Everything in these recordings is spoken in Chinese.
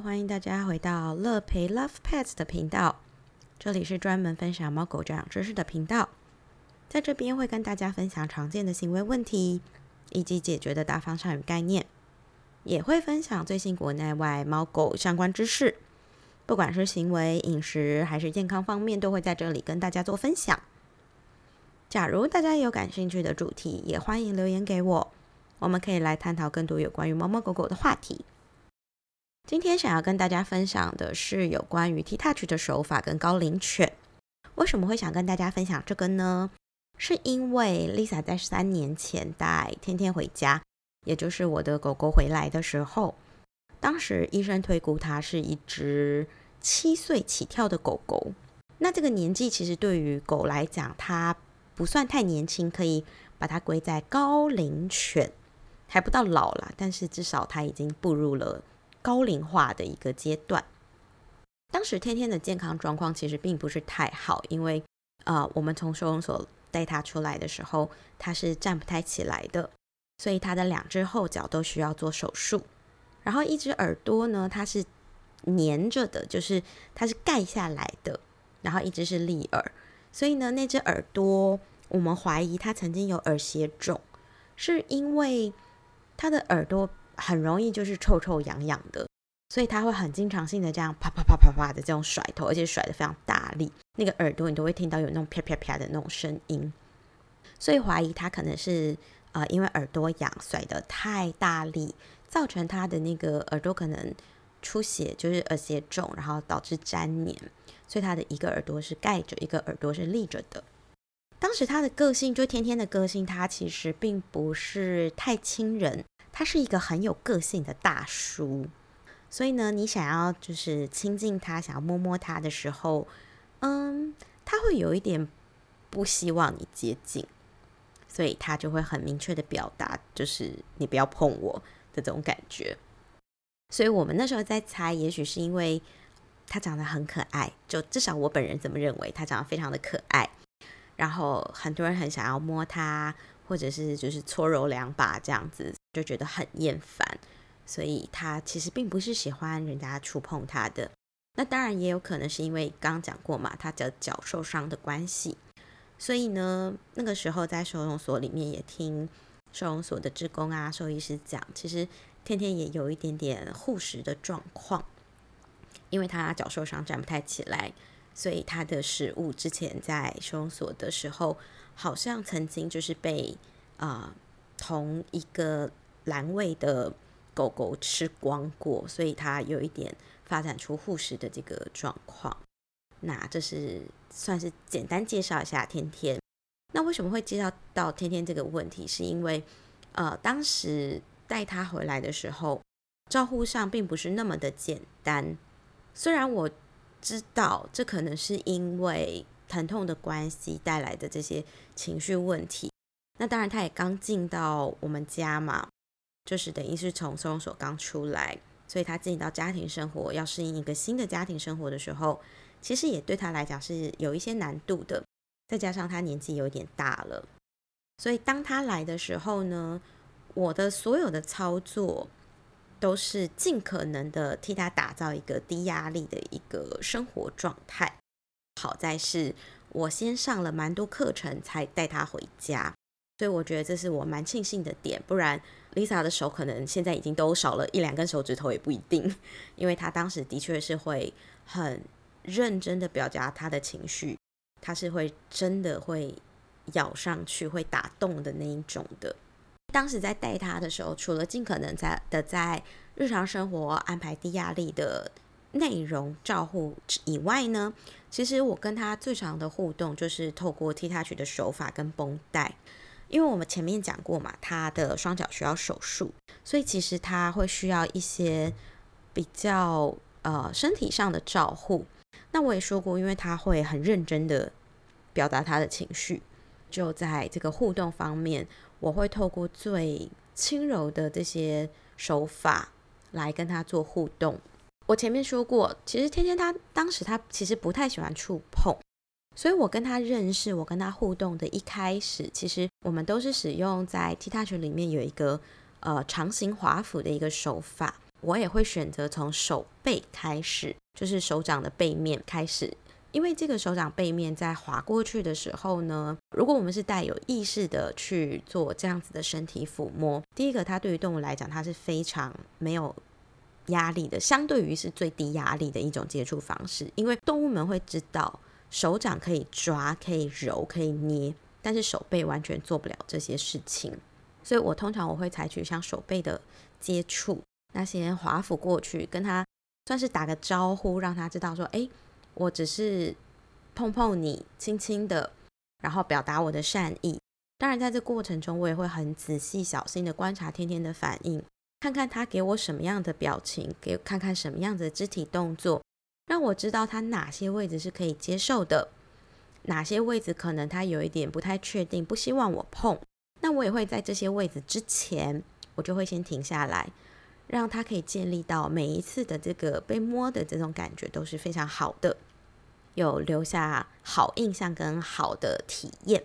欢迎大家回到乐培 Love Pets 的频道，这里是专门分享猫狗教养知识的频道，在这边会跟大家分享常见的行为问题以及解决的大方向与概念，也会分享最新国内外猫狗相关知识，不管是行为、饮食还是健康方面，都会在这里跟大家做分享。假如大家有感兴趣的主题，也欢迎留言给我，我们可以来探讨更多有关于猫猫狗狗的话题。今天想要跟大家分享的是有关于 T Touch 的手法跟高龄犬。为什么会想跟大家分享这个呢？是因为 Lisa 在三年前带天天回家，也就是我的狗狗回来的时候，当时医生推估它是一只七岁起跳的狗狗。那这个年纪其实对于狗来讲，它不算太年轻，可以把它归在高龄犬，还不到老了，但是至少它已经步入了。高龄化的一个阶段，当时天天的健康状况其实并不是太好，因为呃，我们从收容所带他出来的时候，他是站不太起来的，所以他的两只后脚都需要做手术，然后一只耳朵呢，它是粘着的，就是它是盖下来的，然后一只是立耳，所以呢，那只耳朵我们怀疑它曾经有耳血肿，是因为它的耳朵。很容易就是臭臭痒痒的，所以他会很经常性的这样啪啪啪啪啪的这种甩头，而且甩的非常大力，那个耳朵你都会听到有那种啪啪啪的那种声音，所以怀疑他可能是呃因为耳朵痒甩的太大力，造成他的那个耳朵可能出血，就是耳血肿，然后导致粘黏，所以他的一个耳朵是盖着，一个耳朵是立着的。当时他的个性就天天的个性，他其实并不是太亲人。他是一个很有个性的大叔，所以呢，你想要就是亲近他，想要摸摸他的时候，嗯，他会有一点不希望你接近，所以他就会很明确的表达，就是你不要碰我的这种感觉。所以我们那时候在猜，也许是因为他长得很可爱，就至少我本人这么认为，他长得非常的可爱，然后很多人很想要摸他。或者是就是搓揉两把这样子，就觉得很厌烦，所以他其实并不是喜欢人家触碰他的。那当然也有可能是因为刚刚讲过嘛，他的脚受伤的关系，所以呢，那个时候在收容所里面也听收容所的职工啊、兽医师讲，其实天天也有一点点护食的状况，因为他脚受伤站不太起来，所以他的食物之前在收容所的时候。好像曾经就是被啊同一个栏位的狗狗吃光过，所以它有一点发展出护食的这个状况。那这是算是简单介绍一下天天。那为什么会介绍到天天这个问题？是因为呃当时带它回来的时候，照护上并不是那么的简单。虽然我知道这可能是因为。疼痛的关系带来的这些情绪问题，那当然他也刚进到我们家嘛，就是等于是从收容所刚出来，所以他进到家庭生活，要适应一个新的家庭生活的时候，其实也对他来讲是有一些难度的。再加上他年纪有点大了，所以当他来的时候呢，我的所有的操作都是尽可能的替他打造一个低压力的一个生活状态。好在是我先上了蛮多课程才带他回家，所以我觉得这是我蛮庆幸的点。不然 Lisa 的手可能现在已经都少了一两根手指头也不一定，因为他当时的确是会很认真的表达他的情绪，他是会真的会咬上去会打洞的那一种的。当时在带他的时候，除了尽可能在的在日常生活安排低压力的。内容照护以外呢，其实我跟他最长的互动就是透过踢他去的手法跟绷带，因为我们前面讲过嘛，他的双脚需要手术，所以其实他会需要一些比较呃身体上的照护。那我也说过，因为他会很认真的表达他的情绪，就在这个互动方面，我会透过最轻柔的这些手法来跟他做互动。我前面说过，其实天天他当时他其实不太喜欢触碰，所以我跟他认识，我跟他互动的一开始，其实我们都是使用在 T Touch 里面有一个呃长形滑斧的一个手法，我也会选择从手背开始，就是手掌的背面开始。因为这个手掌背面在滑过去的时候呢，如果我们是带有意识的去做这样子的身体抚摸，第一个，它对于动物来讲，它是非常没有压力的，相对于是最低压力的一种接触方式。因为动物们会知道，手掌可以抓、可以揉、可以捏，但是手背完全做不了这些事情。所以我通常我会采取像手背的接触，那些滑抚过去，跟他算是打个招呼，让他知道说，哎。我只是碰碰你，轻轻的，然后表达我的善意。当然，在这过程中，我也会很仔细、小心的观察天天的反应，看看他给我什么样的表情，给看看什么样的肢体动作，让我知道他哪些位置是可以接受的，哪些位置可能他有一点不太确定，不希望我碰。那我也会在这些位置之前，我就会先停下来。让他可以建立到每一次的这个被摸的这种感觉都是非常好的，有留下好印象跟好的体验。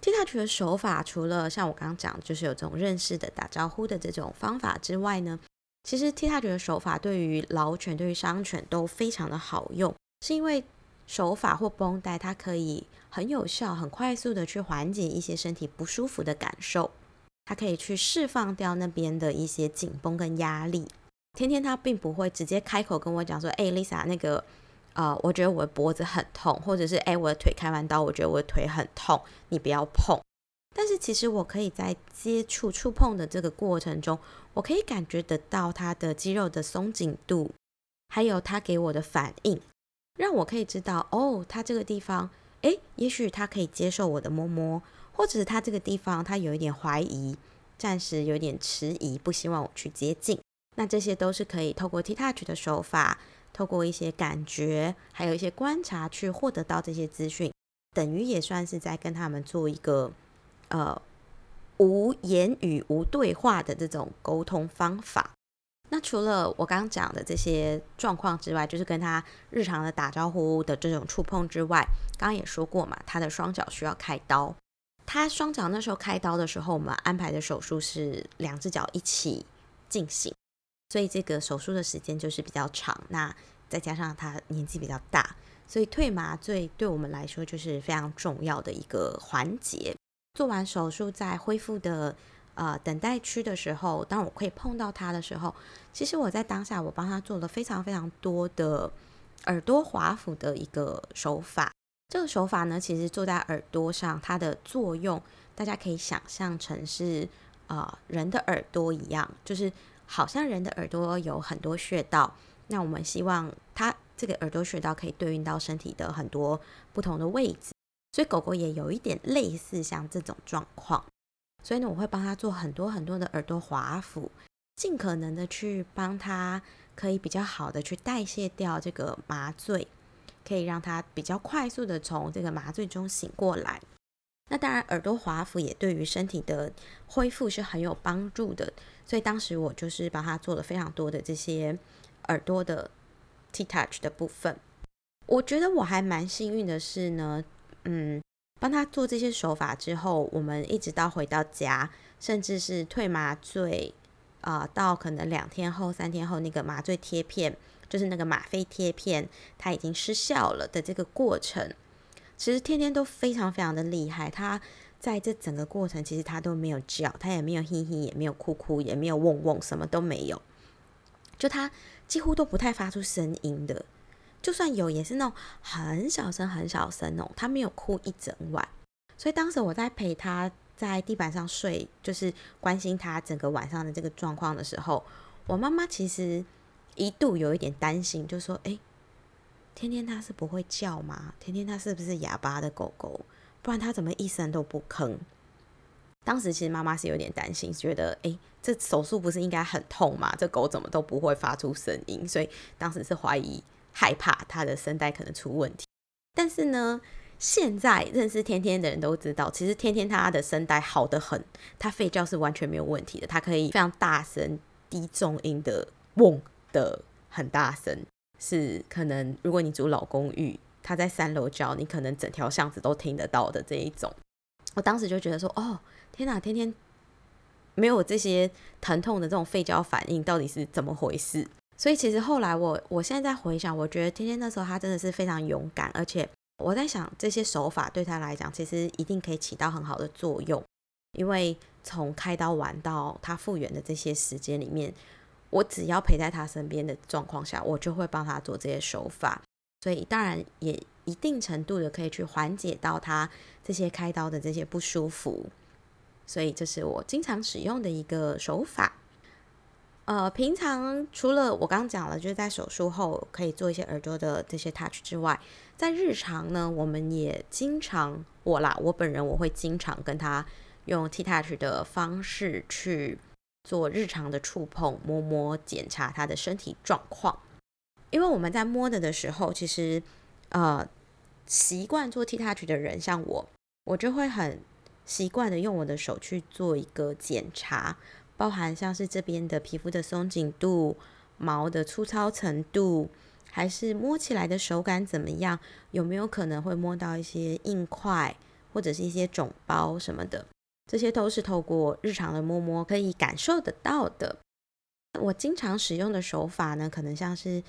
T touch 的手法除了像我刚刚讲，就是有这种认识的打招呼的这种方法之外呢，其实 T touch 的手法对于老犬、对于伤犬都非常的好用，是因为手法或绷带它可以很有效、很快速的去缓解一些身体不舒服的感受。它可以去释放掉那边的一些紧绷跟压力。天天他并不会直接开口跟我讲说：“哎，Lisa，那个，呃，我觉得我的脖子很痛，或者是哎，我的腿开完刀，我觉得我的腿很痛，你不要碰。”但是其实我可以在接触触碰的这个过程中，我可以感觉得到他的肌肉的松紧度，还有他给我的反应，让我可以知道哦，他这个地方，哎，也许他可以接受我的摸摸。或者是他这个地方，他有一点怀疑，暂时有点迟疑，不希望我去接近。那这些都是可以透过 T touch 的手法，透过一些感觉，还有一些观察去获得到这些资讯，等于也算是在跟他们做一个呃无言语、无对话的这种沟通方法。那除了我刚刚讲的这些状况之外，就是跟他日常的打招呼的这种触碰之外，刚刚也说过嘛，他的双脚需要开刀。他双脚那时候开刀的时候，我们安排的手术是两只脚一起进行，所以这个手术的时间就是比较长。那再加上他年纪比较大，所以退麻醉对我们来说就是非常重要的一个环节。做完手术在恢复的呃等待区的时候，当我可以碰到他的时候，其实我在当下我帮他做了非常非常多的耳朵滑抚的一个手法。这个手法呢，其实做在耳朵上，它的作用大家可以想象成是啊人的耳朵一样，就是好像人的耳朵有很多穴道，那我们希望它这个耳朵穴道可以对应到身体的很多不同的位置，所以狗狗也有一点类似像这种状况，所以呢，我会帮它做很多很多的耳朵滑抚，尽可能的去帮它可以比较好的去代谢掉这个麻醉。可以让他比较快速的从这个麻醉中醒过来。那当然，耳朵滑服也对于身体的恢复是很有帮助的。所以当时我就是帮他做了非常多的这些耳朵的 T touch 的部分。我觉得我还蛮幸运的是呢，嗯，帮他做这些手法之后，我们一直到回到家，甚至是退麻醉啊，到可能两天后、三天后那个麻醉贴片。就是那个吗啡贴片，它已经失效了的这个过程，其实天天都非常非常的厉害。他在这整个过程，其实他都没有叫，他也没有嘿嘿，也没有哭哭，也没有嗡嗡，什么都没有。就他几乎都不太发出声音的，就算有，也是那种很小声、很小声哦。他没有哭一整晚，所以当时我在陪他在地板上睡，就是关心他整个晚上的这个状况的时候，我妈妈其实。一度有一点担心，就说：“哎，天天它是不会叫吗？天天它是不是哑巴的狗狗？不然它怎么一声都不吭？”当时其实妈妈是有点担心，觉得：“哎，这手术不是应该很痛吗？这狗怎么都不会发出声音？”所以当时是怀疑、害怕它的声带可能出问题。但是呢，现在认识天天的人都知道，其实天天它的声带好的很，它吠叫是完全没有问题的，它可以非常大声、低重音的嗡。的很大声，是可能如果你住老公寓，他在三楼叫，你可能整条巷子都听得到的这一种。我当时就觉得说，哦，天哪，天天没有这些疼痛的这种肺交反应到底是怎么回事？所以其实后来我我现在在回想，我觉得天天那时候他真的是非常勇敢，而且我在想这些手法对他来讲，其实一定可以起到很好的作用，因为从开刀完到他复原的这些时间里面，我只要陪在他身边的状况下，我就会帮他做这些手法，所以当然也一定程度的可以去缓解到他这些开刀的这些不舒服，所以这是我经常使用的一个手法。呃，平常除了我刚讲了，就是在手术后可以做一些耳朵的这些 touch 之外，在日常呢，我们也经常我啦，我本人我会经常跟他用 T touch 的方式去做日常的触碰、摸摸、检查他的身体状况。因为我们在摸的的时候，其实呃习惯做 T touch 的人，像我，我就会很习惯的用我的手去做一个检查。包含像是这边的皮肤的松紧度、毛的粗糙程度，还是摸起来的手感怎么样？有没有可能会摸到一些硬块或者是一些肿包什么的？这些都是透过日常的摸摸可以感受得到的。我经常使用的手法呢，可能像是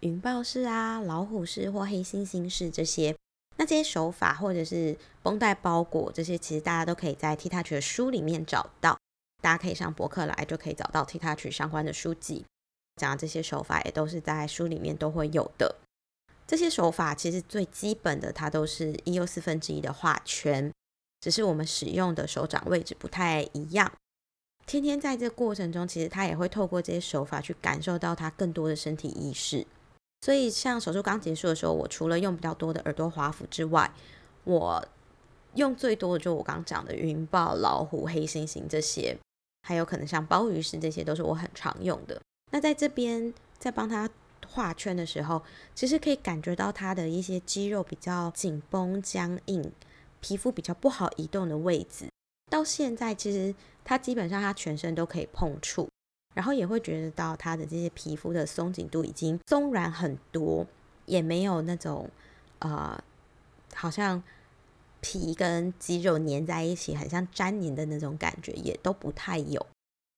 云豹式啊、老虎式或黑猩猩式这些。那这些手法或者是绷带包裹这些，其实大家都可以在 T Touch 的书里面找到。大家可以上博客来，就可以找到 T Touch 相关的书籍，讲的这些手法也都是在书里面都会有的。这些手法其实最基本的，它都是一又四分之一的画圈，只是我们使用的手掌位置不太一样。天天在这过程中，其实他也会透过这些手法去感受到他更多的身体意识。所以，像手术刚结束的时候，我除了用比较多的耳朵滑服之外，我用最多的就我刚讲的云豹、老虎、黑猩猩这些。还有可能像鲍鱼式，这些都是我很常用的。那在这边在帮他画圈的时候，其实可以感觉到他的一些肌肉比较紧绷、僵硬，皮肤比较不好移动的位置。到现在，其实他基本上他全身都可以碰触，然后也会觉得到他的这些皮肤的松紧度已经松软很多，也没有那种呃，好像。皮跟肌肉粘在一起，很像粘黏的那种感觉，也都不太有。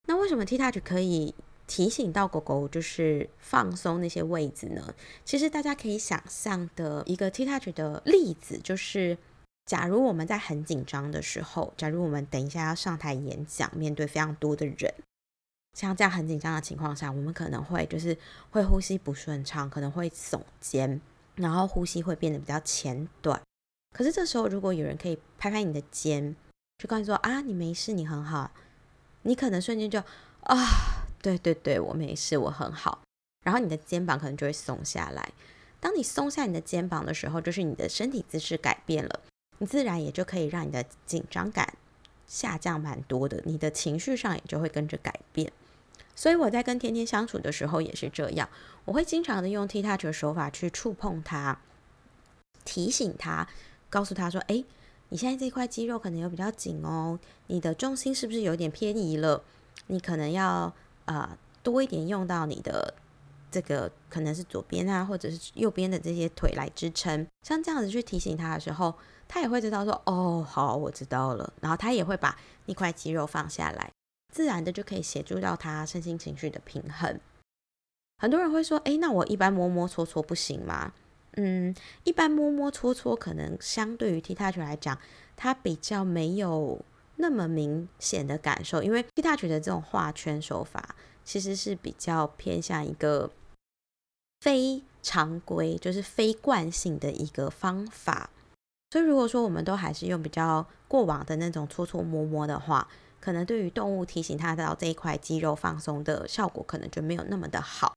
那为什么 T Touch 可以提醒到狗狗就是放松那些位置呢？其实大家可以想象的一个 T Touch 的例子，就是假如我们在很紧张的时候，假如我们等一下要上台演讲，面对非常多的人，像这样很紧张的情况下，我们可能会就是会呼吸不顺畅，可能会耸肩，然后呼吸会变得比较浅短。可是这时候，如果有人可以拍拍你的肩，就告诉你说啊，你没事，你很好，你可能瞬间就啊，对对对，我没事，我很好。然后你的肩膀可能就会松下来。当你松下你的肩膀的时候，就是你的身体姿势改变了，你自然也就可以让你的紧张感下降蛮多的，你的情绪上也就会跟着改变。所以我在跟天天相处的时候也是这样，我会经常的用 T touch 手法去触碰他，提醒他。告诉他说：“哎，你现在这块肌肉可能有比较紧哦，你的重心是不是有点偏移了？你可能要啊多一点用到你的这个可能是左边啊，或者是右边的这些腿来支撑。像这样子去提醒他的时候，他也会知道说：哦，好，我知道了。然后他也会把那块肌肉放下来，自然的就可以协助到他身心情绪的平衡。很多人会说：哎，那我一般摸摸搓搓不行吗？”嗯，一般摸摸搓搓，可能相对于 T touch 来讲，它比较没有那么明显的感受，因为 T touch 的这种画圈手法其实是比较偏向一个非常规，就是非惯性的一个方法。所以如果说我们都还是用比较过往的那种搓搓摸摸的话，可能对于动物提醒它到这一块肌肉放松的效果，可能就没有那么的好。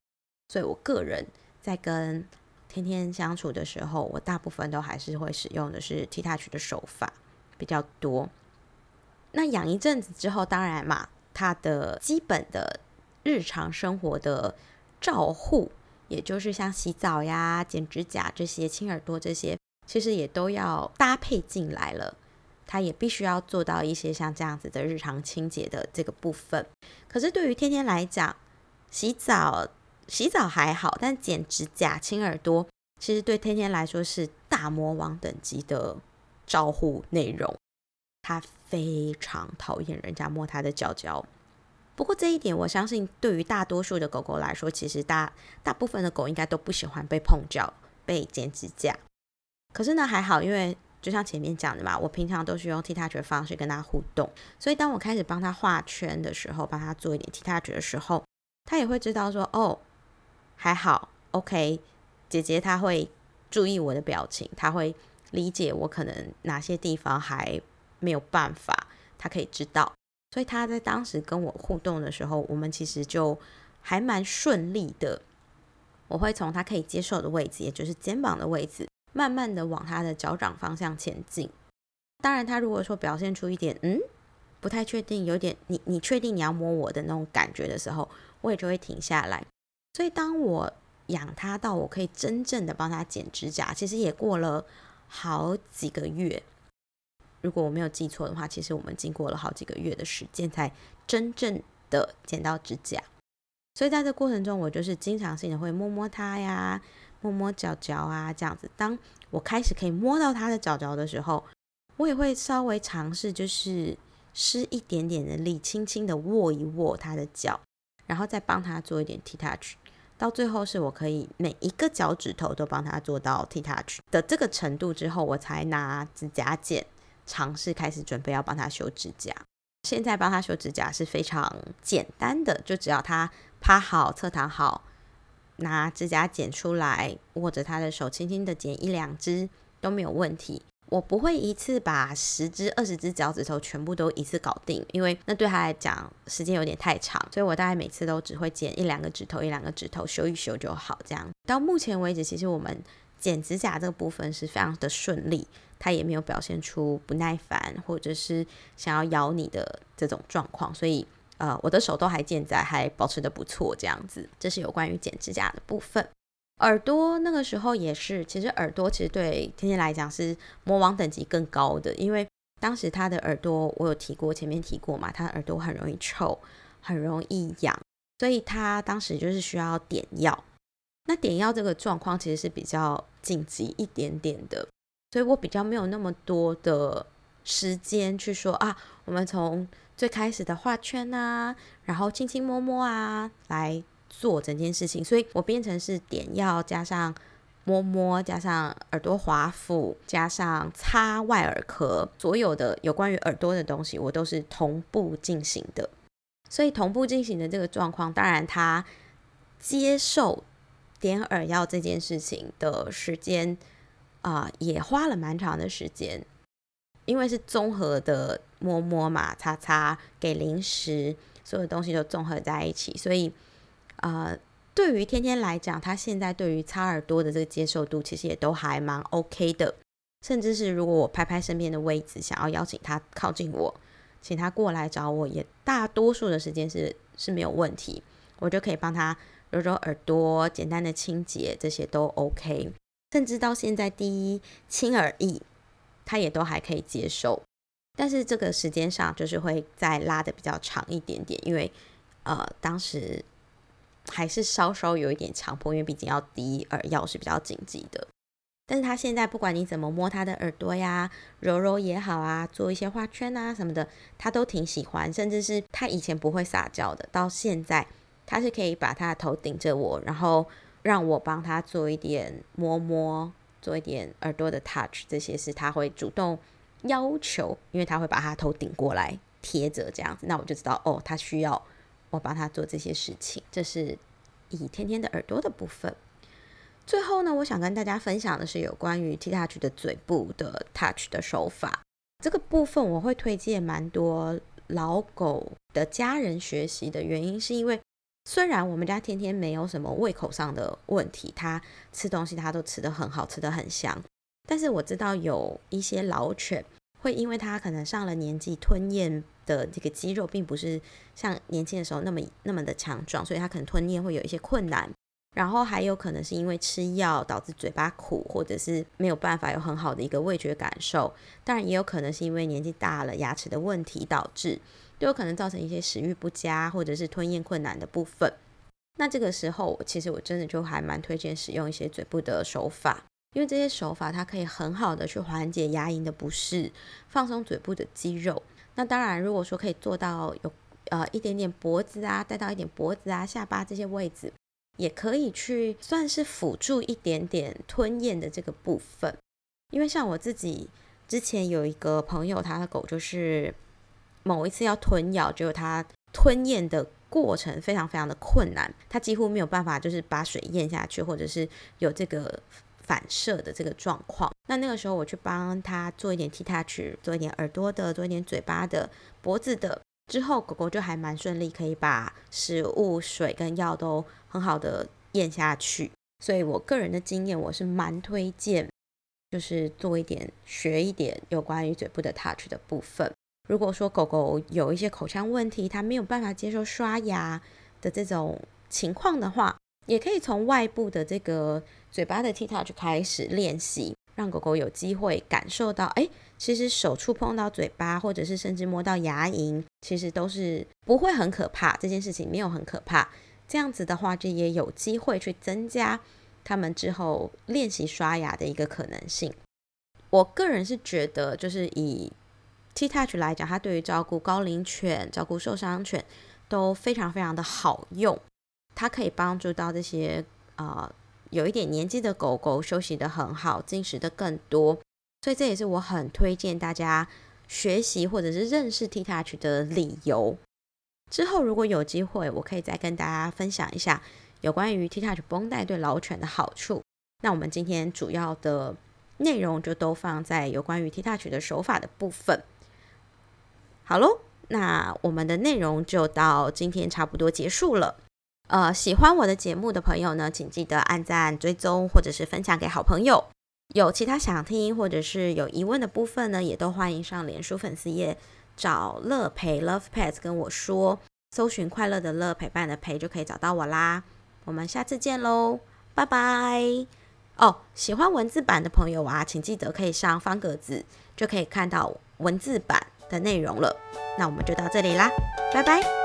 所以我个人在跟天天相处的时候，我大部分都还是会使用的是 T touch 的手法比较多。那养一阵子之后，当然嘛，它的基本的日常生活的照护，也就是像洗澡呀、剪指甲这些、清耳朵这些，其实也都要搭配进来了。它也必须要做到一些像这样子的日常清洁的这个部分。可是对于天天来讲，洗澡。洗澡还好，但剪指甲、清耳朵，其实对天天来说是大魔王等级的照护内容。他非常讨厌人家摸他的脚脚，不过这一点，我相信对于大多数的狗狗来说，其实大大部分的狗应该都不喜欢被碰脚、被剪指甲。可是呢，还好，因为就像前面讲的嘛，我平常都是用替他觉的方式跟他互动，所以当我开始帮他画圈的时候，帮他做一点替他觉的时候，他也会知道说，哦，还好，OK，姐姐她会注意我的表情，她会理解我可能哪些地方还没有办法，她可以知道，所以她在当时跟我互动的时候，我们其实就还蛮顺利的。我会从他可以接受的位置，也就是肩膀的位置。慢慢的往他的脚掌方向前进。当然，他如果说表现出一点嗯不太确定，有点你你确定你要摸我的那种感觉的时候，我也就会停下来。所以，当我养他到我可以真正的帮他剪指甲，其实也过了好几个月。如果我没有记错的话，其实我们经过了好几个月的时间才真正的剪到指甲。所以，在这过程中，我就是经常性的会摸摸他呀。摸摸脚脚啊，这样子。当我开始可以摸到他的脚脚的时候，我也会稍微尝试，就是施一点点的力，轻轻的握一握他的脚，然后再帮他做一点 T touch。到最后是我可以每一个脚趾头都帮他做到 T touch 的这个程度之后，我才拿指甲剪尝试开始准备要帮他修指甲。现在帮他修指甲是非常简单的，就只要他趴好、侧躺好。拿指甲剪出来，握着他的手，轻轻的剪一两只都没有问题。我不会一次把十只、二十只脚趾头全部都一次搞定，因为那对他来讲时间有点太长。所以我大概每次都只会剪一两个指头，一两个指头修一修就好。这样到目前为止，其实我们剪指甲这个部分是非常的顺利，他也没有表现出不耐烦或者是想要咬你的这种状况，所以。呃，我的手都还健在，还保持的不错，这样子。这是有关于剪指甲的部分。耳朵那个时候也是，其实耳朵其实对天天来讲是魔王等级更高的，因为当时他的耳朵我有提过，前面提过嘛，他耳朵很容易臭，很容易痒，所以他当时就是需要点药。那点药这个状况其实是比较紧急一点点的，所以我比较没有那么多的时间去说啊，我们从。最开始的画圈啊，然后轻轻摸摸啊，来做整件事情，所以我变成是点药加上摸摸加上耳朵滑腹加上擦外耳壳，所有的有关于耳朵的东西，我都是同步进行的。所以同步进行的这个状况，当然他接受点耳药这件事情的时间啊，也花了蛮长的时间。因为是综合的摸摸嘛，擦擦，给零食，所有东西都综合在一起，所以，呃，对于天天来讲，他现在对于擦耳朵的这个接受度，其实也都还蛮 OK 的。甚至是如果我拍拍身边的位置，想要邀请他靠近我，请他过来找我，也大多数的时间是是没有问题，我就可以帮他揉揉耳朵，简单的清洁，这些都 OK。甚至到现在，第一轻耳翼。他也都还可以接受，但是这个时间上就是会再拉的比较长一点点，因为呃当时还是稍稍有一点强迫，因为毕竟要滴耳药是比较紧急的。但是他现在不管你怎么摸他的耳朵呀，揉揉也好啊，做一些画圈啊什么的，他都挺喜欢。甚至是他以前不会撒娇的，到现在他是可以把他的头顶着我，然后让我帮他做一点摸摸。做一点耳朵的 touch，这些是他会主动要求，因为他会把他头顶过来贴着这样子，那我就知道哦，他需要我帮他做这些事情。这是以天天的耳朵的部分。最后呢，我想跟大家分享的是有关于 T touch 的嘴部的 touch 的手法。这个部分我会推荐蛮多老狗的家人学习的原因，是因为。虽然我们家天天没有什么胃口上的问题，他吃东西他都吃得很好，吃得很香。但是我知道有一些老犬会因为它可能上了年纪，吞咽的这个肌肉并不是像年轻的时候那么那么的强壮，所以它可能吞咽会有一些困难。然后还有可能是因为吃药导致嘴巴苦，或者是没有办法有很好的一个味觉感受。当然也有可能是因为年纪大了，牙齿的问题导致。都有可能造成一些食欲不佳或者是吞咽困难的部分。那这个时候，其实我真的就还蛮推荐使用一些嘴部的手法，因为这些手法它可以很好的去缓解牙龈的不适，放松嘴部的肌肉。那当然，如果说可以做到有呃一点点脖子啊，带到一点脖子啊、下巴这些位置，也可以去算是辅助一点点吞咽的这个部分。因为像我自己之前有一个朋友，他的狗就是某一次要吞咬，结果他吞咽的过程非常非常的困难，他几乎没有办法就是把水咽下去，或者是有这个。反射的这个状况，那那个时候我去帮他做一点 T touch，做一点耳朵的，做一点嘴巴的、脖子的，之后狗狗就还蛮顺利，可以把食物、水跟药都很好的咽下去。所以我个人的经验，我是蛮推荐，就是做一点、学一点有关于嘴部的 touch 的部分。如果说狗狗有一些口腔问题，它没有办法接受刷牙的这种情况的话，也可以从外部的这个。嘴巴的 T touch 开始练习，让狗狗有机会感受到，哎，其实手触碰到嘴巴，或者是甚至摸到牙龈，其实都是不会很可怕，这件事情没有很可怕。这样子的话，就也有机会去增加他们之后练习刷牙的一个可能性。我个人是觉得，就是以 T touch 来讲，它对于照顾高龄犬、照顾受伤犬都非常非常的好用，它可以帮助到这些呃。有一点年纪的狗狗休息的很好，进食的更多，所以这也是我很推荐大家学习或者是认识 T Touch 的理由。之后如果有机会，我可以再跟大家分享一下有关于 T Touch 绷带对老犬的好处。那我们今天主要的内容就都放在有关于 T Touch 的手法的部分。好喽，那我们的内容就到今天差不多结束了。呃，喜欢我的节目的朋友呢，请记得按赞、追踪，或者是分享给好朋友。有其他想听或者是有疑问的部分呢，也都欢迎上脸书粉丝页找乐陪 Love Pets 跟我说，搜寻快乐的乐陪伴的陪就可以找到我啦。我们下次见喽，拜拜。哦，喜欢文字版的朋友啊，请记得可以上方格子，就可以看到文字版的内容了。那我们就到这里啦，拜拜。